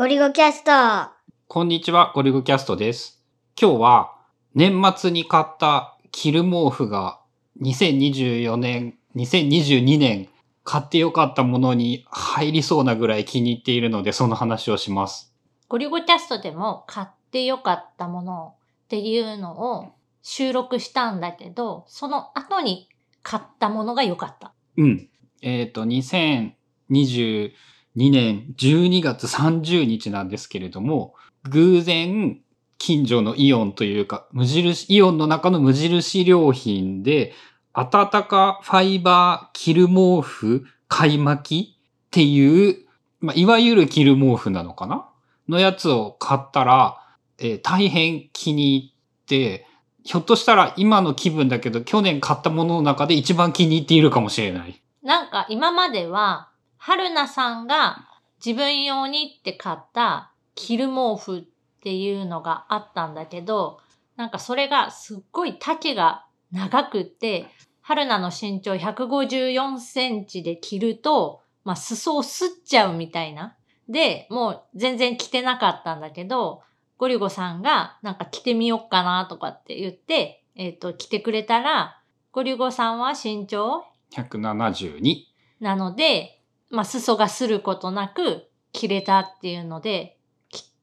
ゴリゴキャスト。こんにちは、ゴリゴキャストです。今日は年末に買ったキル毛布が2024年、2022年買ってよかったものに入りそうなぐらい気に入っているのでその話をします。ゴリゴキャストでも買ってよかったものっていうのを収録したんだけど、その後に買ったものが良かった。うん。えっ、と、2022 2年12月30日なんですけれども、偶然近所のイオンというか、無印、イオンの中の無印良品で、暖かファイバーキル毛布買い巻きっていう、まあ、いわゆるキル毛布なのかな？のやつを買ったら、えー大変気に入って、ひょっとしたら今の気分だけど、去年買ったものの中で一番気に入っているかもしれない。なんか今までは、春菜さんが自分用にって買ったキル毛布っていうのがあったんだけど、なんかそれがすっごい丈が長くって、春菜の身長154センチで着ると、まあ裾をすっちゃうみたいな。で、もう全然着てなかったんだけど、ゴリゴさんがなんか着てみよっかなとかって言って、えっ、と、着てくれたら、ゴリゴさんは身長172。なので、まあ、裾がすることなく着れたっていうので、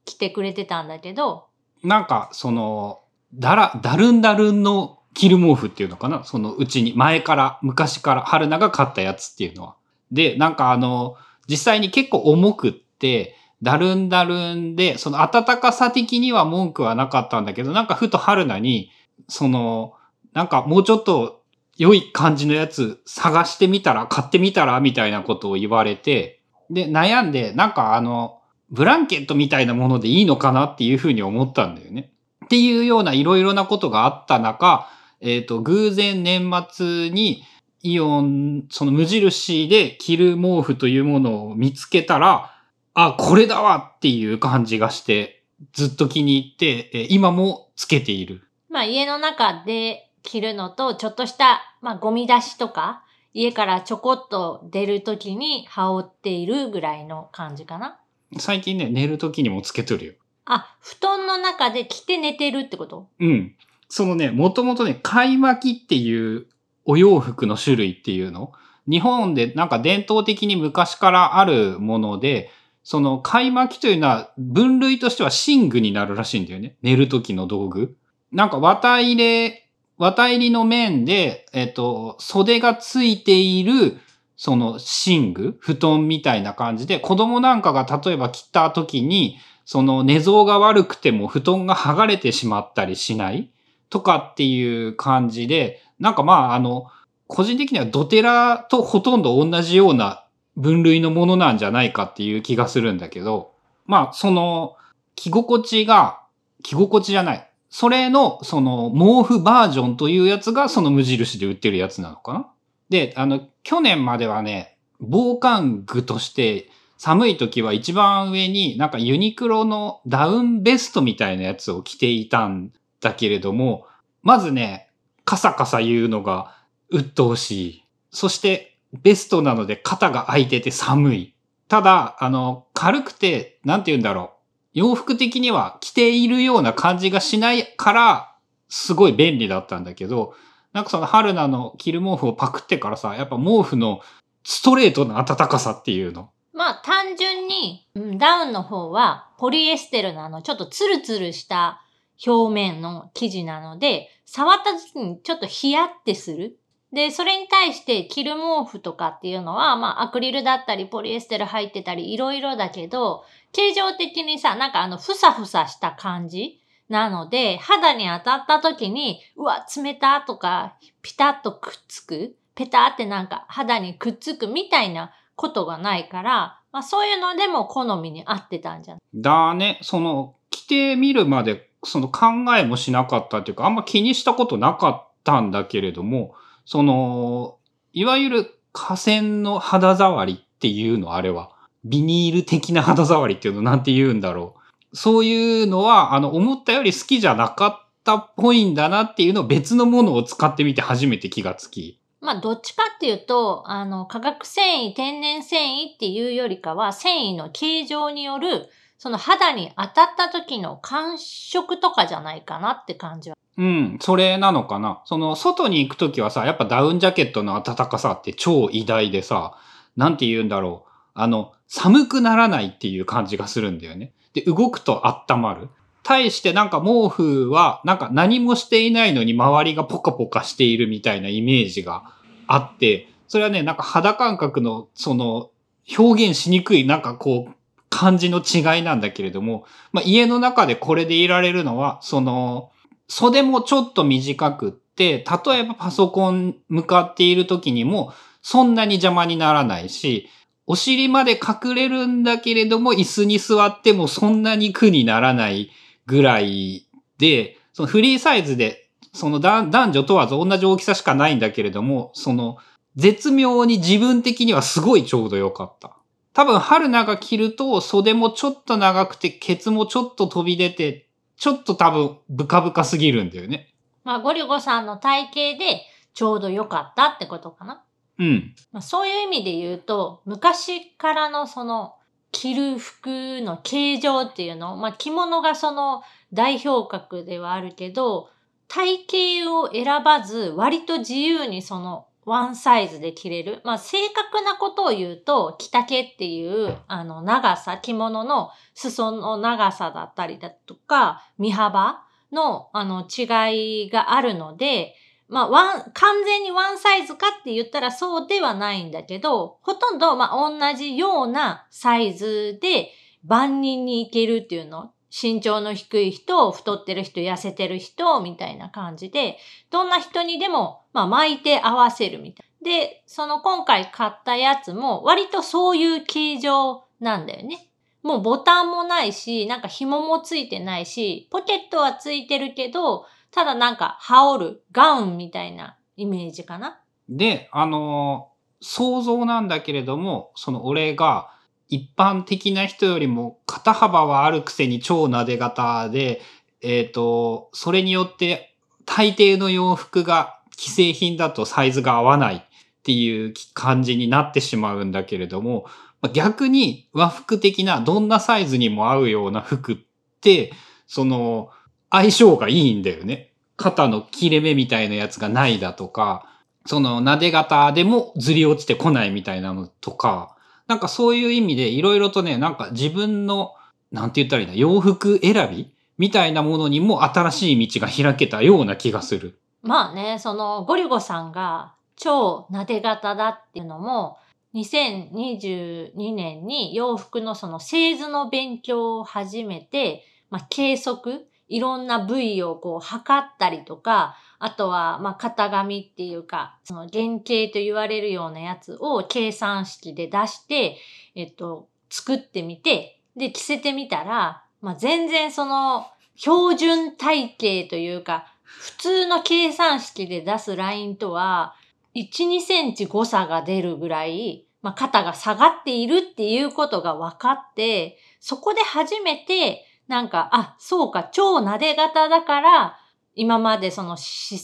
着てくれてたんだけど、なんか、その、だら、だるんだるんのキル毛布っていうのかな？そのうちに、前から、昔から、春菜が買ったやつっていうのは。で、なんかあの、実際に結構重くって、だるんだるんで、その暖かさ的には文句はなかったんだけど、なんかふと春菜に、その、なんかもうちょっと良い感じのやつ探してみたら、買ってみたらみたいなことを言われて、で、悩んで、なんかあの、ブランケットみたいなものでいいのかなっていうふうに思ったんだよね。っていうようないろいろなことがあった中、えっ、と、偶然年末にイオン、その無印で着る毛布というものを見つけたら、あ、これだわっていう感じがして、ずっと気に入って、今もつけている。まあ、家の中で着るのと、ちょっとした、まあ、ゴミ出しとか、家からちょこっと出るときに羽織っているぐらいの感じかな。最近ね、寝る時にもつけとるよ。あ、布団の中で着て寝てるってこと？うん。そのね、もともとね、買い巻きっていうお洋服の種類っていうの？日本でなんか伝統的に昔からあるもので、その買い巻きというのは分類としては寝具になるらしいんだよね。寝る時の道具。なんか綿入れ、綿入りの面で、えっと、袖がついている、その寝具布団みたいな感じで、子供なんかが例えば着た時に、その寝相が悪くても布団が剥がれてしまったりしない？とかっていう感じで、なんかまあ、あの、個人的にはドテラとほとんど同じような分類のものなんじゃないかっていう気がするんだけど、まあ、その、着心地が、着心地じゃない。それの、その、毛布バージョンというやつが、その無印で売ってるやつなのかな？で、あの、去年まではね、防寒具として、寒い時は一番上になんかユニクロのダウンベストみたいなやつを着ていたんだけれども、まずね、カサカサ言うのが鬱陶しい。そして、ベストなので肩が空いてて寒い。ただ、あの、軽くて、なんて言うんだろう。洋服的には着ているような感じがしないから、すごい便利だったんだけど、なんかその春菜の着る毛布をパクってからさ、やっぱ毛布のストレートな暖かさっていうの。まあ単純に、うんダウンの方はポリエステルのあのちょっとツルツルした表面の生地なので、触った時にちょっとヒヤってする。で、それに対して着る毛布とかっていうのは、まあアクリルだったりポリエステル入ってたりいろいろだけど、形状的にさ、なんかあのふさふさした感じなので、肌に当たった時に、うわ、冷たとか、ピタッとくっつく、ペタってなんか肌にくっつくみたいなことがないから、まあそういうのでも好みに合ってたんじゃない？だね、その、着てみるまで、その考えもしなかったっていうか、あんま気にしたことなかったんだけれども、その、いわゆる河川の肌触りっていうの、あれは。ビニール的な肌触りっていうのなんて言うんだろう。そういうのは、あの、思ったより好きじゃなかったっぽいんだなっていうのを別のものを使ってみて初めて気がつき。まあどっちかっていうと、あの、化学繊維、天然繊維っていうよりかは、繊維の形状によるその肌に当たった時の感触とかじゃないかなって感じは。うん、それなのかな。その、外に行くときはさ、やっぱダウンジャケットの暖かさって超偉大でさ、なんて言うんだろう。あの、寒くならないっていう感じがするんだよね。で、動くと温まる。対してなんか毛布は、なんか何もしていないのに周りがポカポカしているみたいなイメージがあって、それはね、なんか肌感覚の、その、表現しにくい、なんかこう、感じの違いなんだけれども、まあ、家の中でこれでいられるのは、その、袖もちょっと短くって、例えばパソコン向かっている時にも、そんなに邪魔にならないし、お尻まで隠れるんだけれども、椅子に座ってもそんなに苦にならないぐらいで、そのフリーサイズで、その男女問わず同じ大きさしかないんだけれども、その絶妙に自分的にはすごいちょうど良かった。多分春菜が着ると袖もちょっと長くてケツもちょっと飛び出て、ちょっと多分ブカブカすぎるんだよね。まあ、ゴリゴさんの体型でちょうど良かったってことかな。うん。まあ、そういう意味で言うと、昔からのその着る服の形状っていうの、まあ、着物がその代表格ではあるけど、体型を選ばず割と自由にそのワンサイズで着れる。まあ、正確なことを言うと、着丈っていうあの長さ、着物の裾の長さだったりだとか、身幅のあの違いがあるので、まあ、ワン、完全にワンサイズかって言ったらそうではないんだけど、ほとんど、まあ、同じようなサイズで万人に行けるっていうの。身長の低い人、太ってる人、痩せてる人、みたいな感じで、どんな人にでも、まあ、巻いて合わせるみたい。で、その今回買ったやつも、割とそういう形状なんだよね。もうボタンもないし、なんか紐もついてないし、ポケットはついてるけど、ただなんか羽織るガウンみたいなイメージかな。で、あのー想像なんだけれども、その俺が一般的な人よりも肩幅はあるくせに超撫で型で、えっ、と、それによって大抵の洋服が既製品だとサイズが合わないっていう感じになってしまうんだけれども、逆に和服的などんなサイズにも合うような服って、その相性がいいんだよね。肩の切れ目みたいなやつがないだとか、その撫で型でもずり落ちてこないみたいなのとか、なんかそういう意味でいろいろとね、なんか自分の、なんて言ったらいいんだ、洋服選びみたいなものにも新しい道が開けたような気がする。まあね、そのゴリゴさんが超撫で型だっていうのも、2022年に洋服のその製図の勉強を始めて、まあ計測、いろんな部位をこう測ったりとか、あとはまあ型紙っていうか、その原型と言われるようなやつを計算式で出して、えっと、作ってみて、で、着せてみたら、まあ全然その標準体型というか、普通の計算式で出すラインとは、1、2センチ誤差が出るぐらい、まあ、肩が下がっているっていうことが分かって、そこで初めて、なんか、あ、そうか、超撫で型だから、今までその市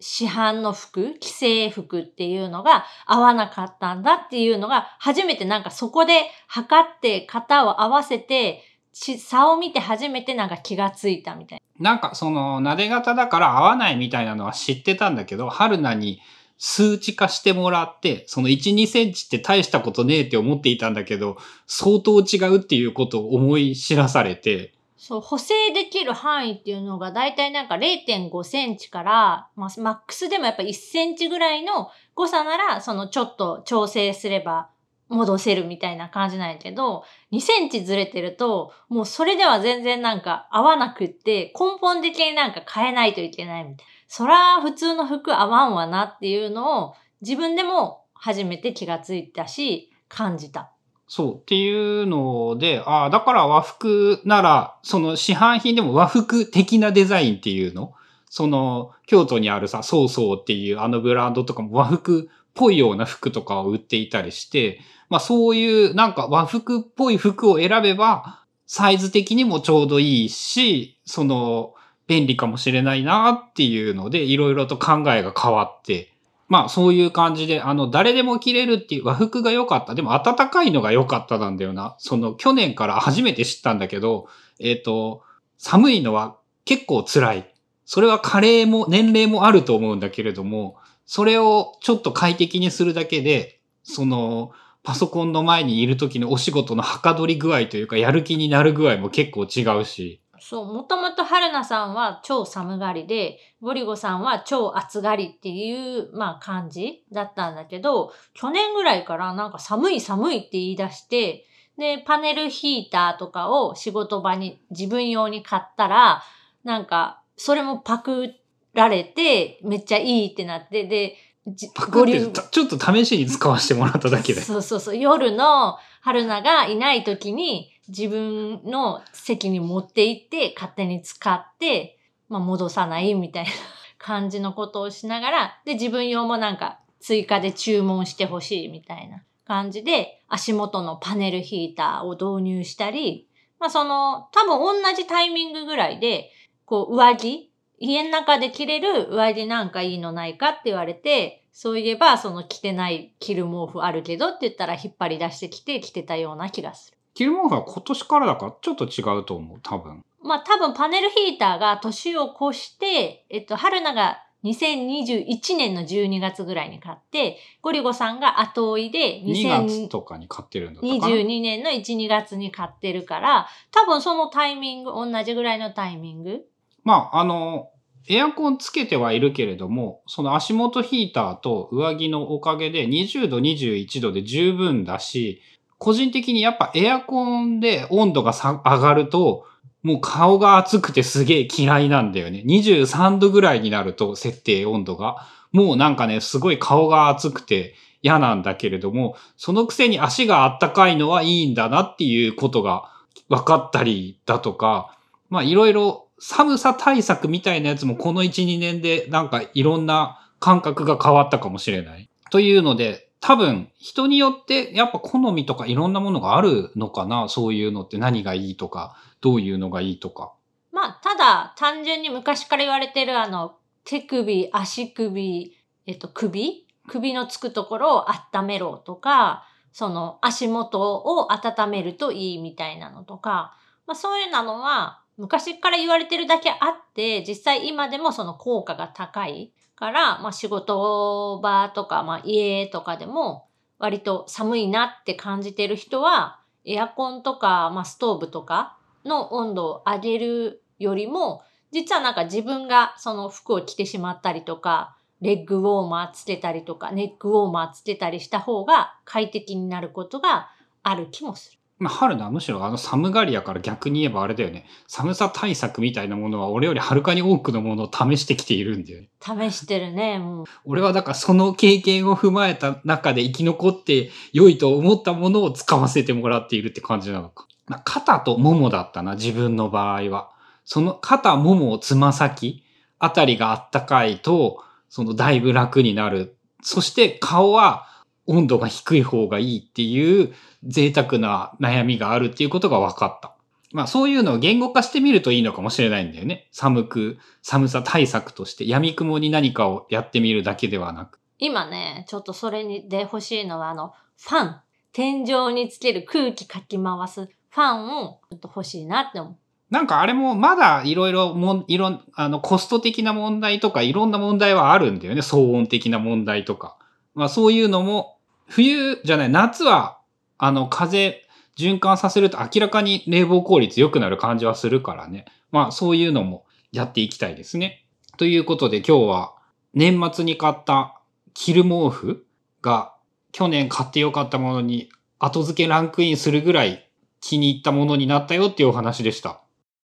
販の服、既製服っていうのが合わなかったんだっていうのが、初めてなんかそこで測って型を合わせて、差を見て初めてなんか気がついたみたいなんかその撫で型だから合わないみたいなのは知ってたんだけど、春菜に数値化してもらって、その1、2センチって大したことねえって思っていたんだけど、相当違うっていうことを思い知らされて、そう、補正できる範囲っていうのがだいたいなんか0.5センチから、まあ、マックスでもやっぱ1センチぐらいの誤差なら、そのちょっと調整すれば戻せるみたいな感じなんやけど、2センチずれてると、もうそれでは全然なんか合わなくって、根本的になんか変えないといけないみたいな。そら普通の服合わんわなっていうのを自分でも初めて気がついたし、感じた。そうっていうので、ああ、だから和服なら、その市販品でも和服的なデザインっていうの？その、京都にあるさ、そうそうっていうあのブランドとかも和服っぽいような服とかを売っていたりして、まあそういうなんか和服っぽい服を選べば、サイズ的にもちょうどいいし、その、便利かもしれないなっていうので、いろいろと考えが変わって、まあそういう感じで、あの、誰でも着れるっていう和服が良かった。でも暖かいのが良かったなんだよな。その去年から初めて知ったんだけど、えっ、と、寒いのは結構辛い。それは加齢も年齢もあると思うんだけれども、それをちょっと快適にするだけで、その、パソコンの前にいる時のお仕事のはかどり具合というか、やる気になる具合も結構違うし。そう、もともと春菜さんは超寒がりで、ゴリゴさんは超暑がりっていう、まあ感じだったんだけど、去年ぐらいからなんか寒い寒いって言い出して、で、パネルヒーターとかを仕事場に自分用に買ったら、なんか、それもパクられて、めっちゃいいってなって、で、じパクってたちょっと試しに使わせてもらっただけで。そうそうそう。夜の春菜がいない時に自分の席に持って行って勝手に使って、まあ戻さないみたいな感じのことをしながら、で自分用もなんか追加で注文してほしいみたいな感じで足元のパネルヒーターを導入したり、まあその多分同じタイミングぐらいで、こう上着家の中で着れる上着なんかいいのないかって言われて、そういえばその着てない着る毛布あるけどって言ったら引っ張り出してきて着てたような気がする。着るものが今年からだからちょっと違うと思う、多分。まあ多分パネルヒーターが年を越して、えっと、春菜が2021年の12月ぐらいに買って、ゴリゴさんが後追いで2月とかに買ってるんだったかな。2022年の1、2月に買ってるから、多分そのタイミング、同じぐらいのタイミングまあ、あの、エアコンつけてはいるけれども、その足元ヒーターと上着のおかげで20度、21度で十分だし、個人的にやっぱエアコンで温度が上がると、もう顔が熱くてすげえ嫌いなんだよね。23度ぐらいになると、設定温度が。もうなんかね、すごい顔が熱くて嫌なんだけれども、そのくせに足があったかいのはいいんだなっていうことが分かったりだとか、まあいろいろ寒さ対策みたいなやつもこの1、2年でなんかいろんな感覚が変わったかもしれない。というので、多分人によってやっぱ好みとかいろんなものがあるのかなそういうのって何がいいとか、どういうのがいいとか。まあ、ただ、単純に昔から言われてるあの、手首、足首、えっと、首？首のつくところを温めろとか、その足元を温めるといいみたいなのとか、まあそういうなのは昔から言われてるだけあって、実際今でもその効果が高いから、まあ仕事場とか、まあ家とかでも割と寒いなって感じてる人は、エアコンとか、まあストーブとかの温度を上げるよりも、実はなんか自分がその服を着てしまったりとか、レッグウォーマーつけたりとか、ネックウォーマーつけたりした方が快適になることがある気もする。まあ春菜はむしろあの寒がりやから逆に言えばあれだよね。寒さ対策みたいなものは俺よりはるかに多くのものを試してきているんだよね。試してるね、もう。俺はだからその経験を踏まえた中で生き残って良いと思ったものを使わせてもらっているって感じなのか。まあ、肩とももだったな、自分の場合は。その肩、もも、つま先あたりがあったかいと、そのだいぶ楽になる。そして顔は温度が低い方がいいっていう贅沢な悩みがあるっていうことが分かった。まあそういうのを言語化してみるといいのかもしれないんだよね。寒く、寒さ対策として、闇雲に何かをやってみるだけではなく。今ね、ちょっとそれにで欲しいのは、あの、ファン。天井につける空気かき回すファンをちょっと欲しいなって思う。なんかあれもまだいろいろもん、いろん、あの、コスト的な問題とかいろんな問題はあるんだよね。騒音的な問題とか。まあそういうのも、冬じゃない、夏は、あの、風循環させると明らかに冷房効率良くなる感じはするからね。まあそういうのもやっていきたいですね。ということで今日は年末に買った着る毛布が去年買ってよかったものに後付けランクインするぐらい気に入ったものになったよっていうお話でした。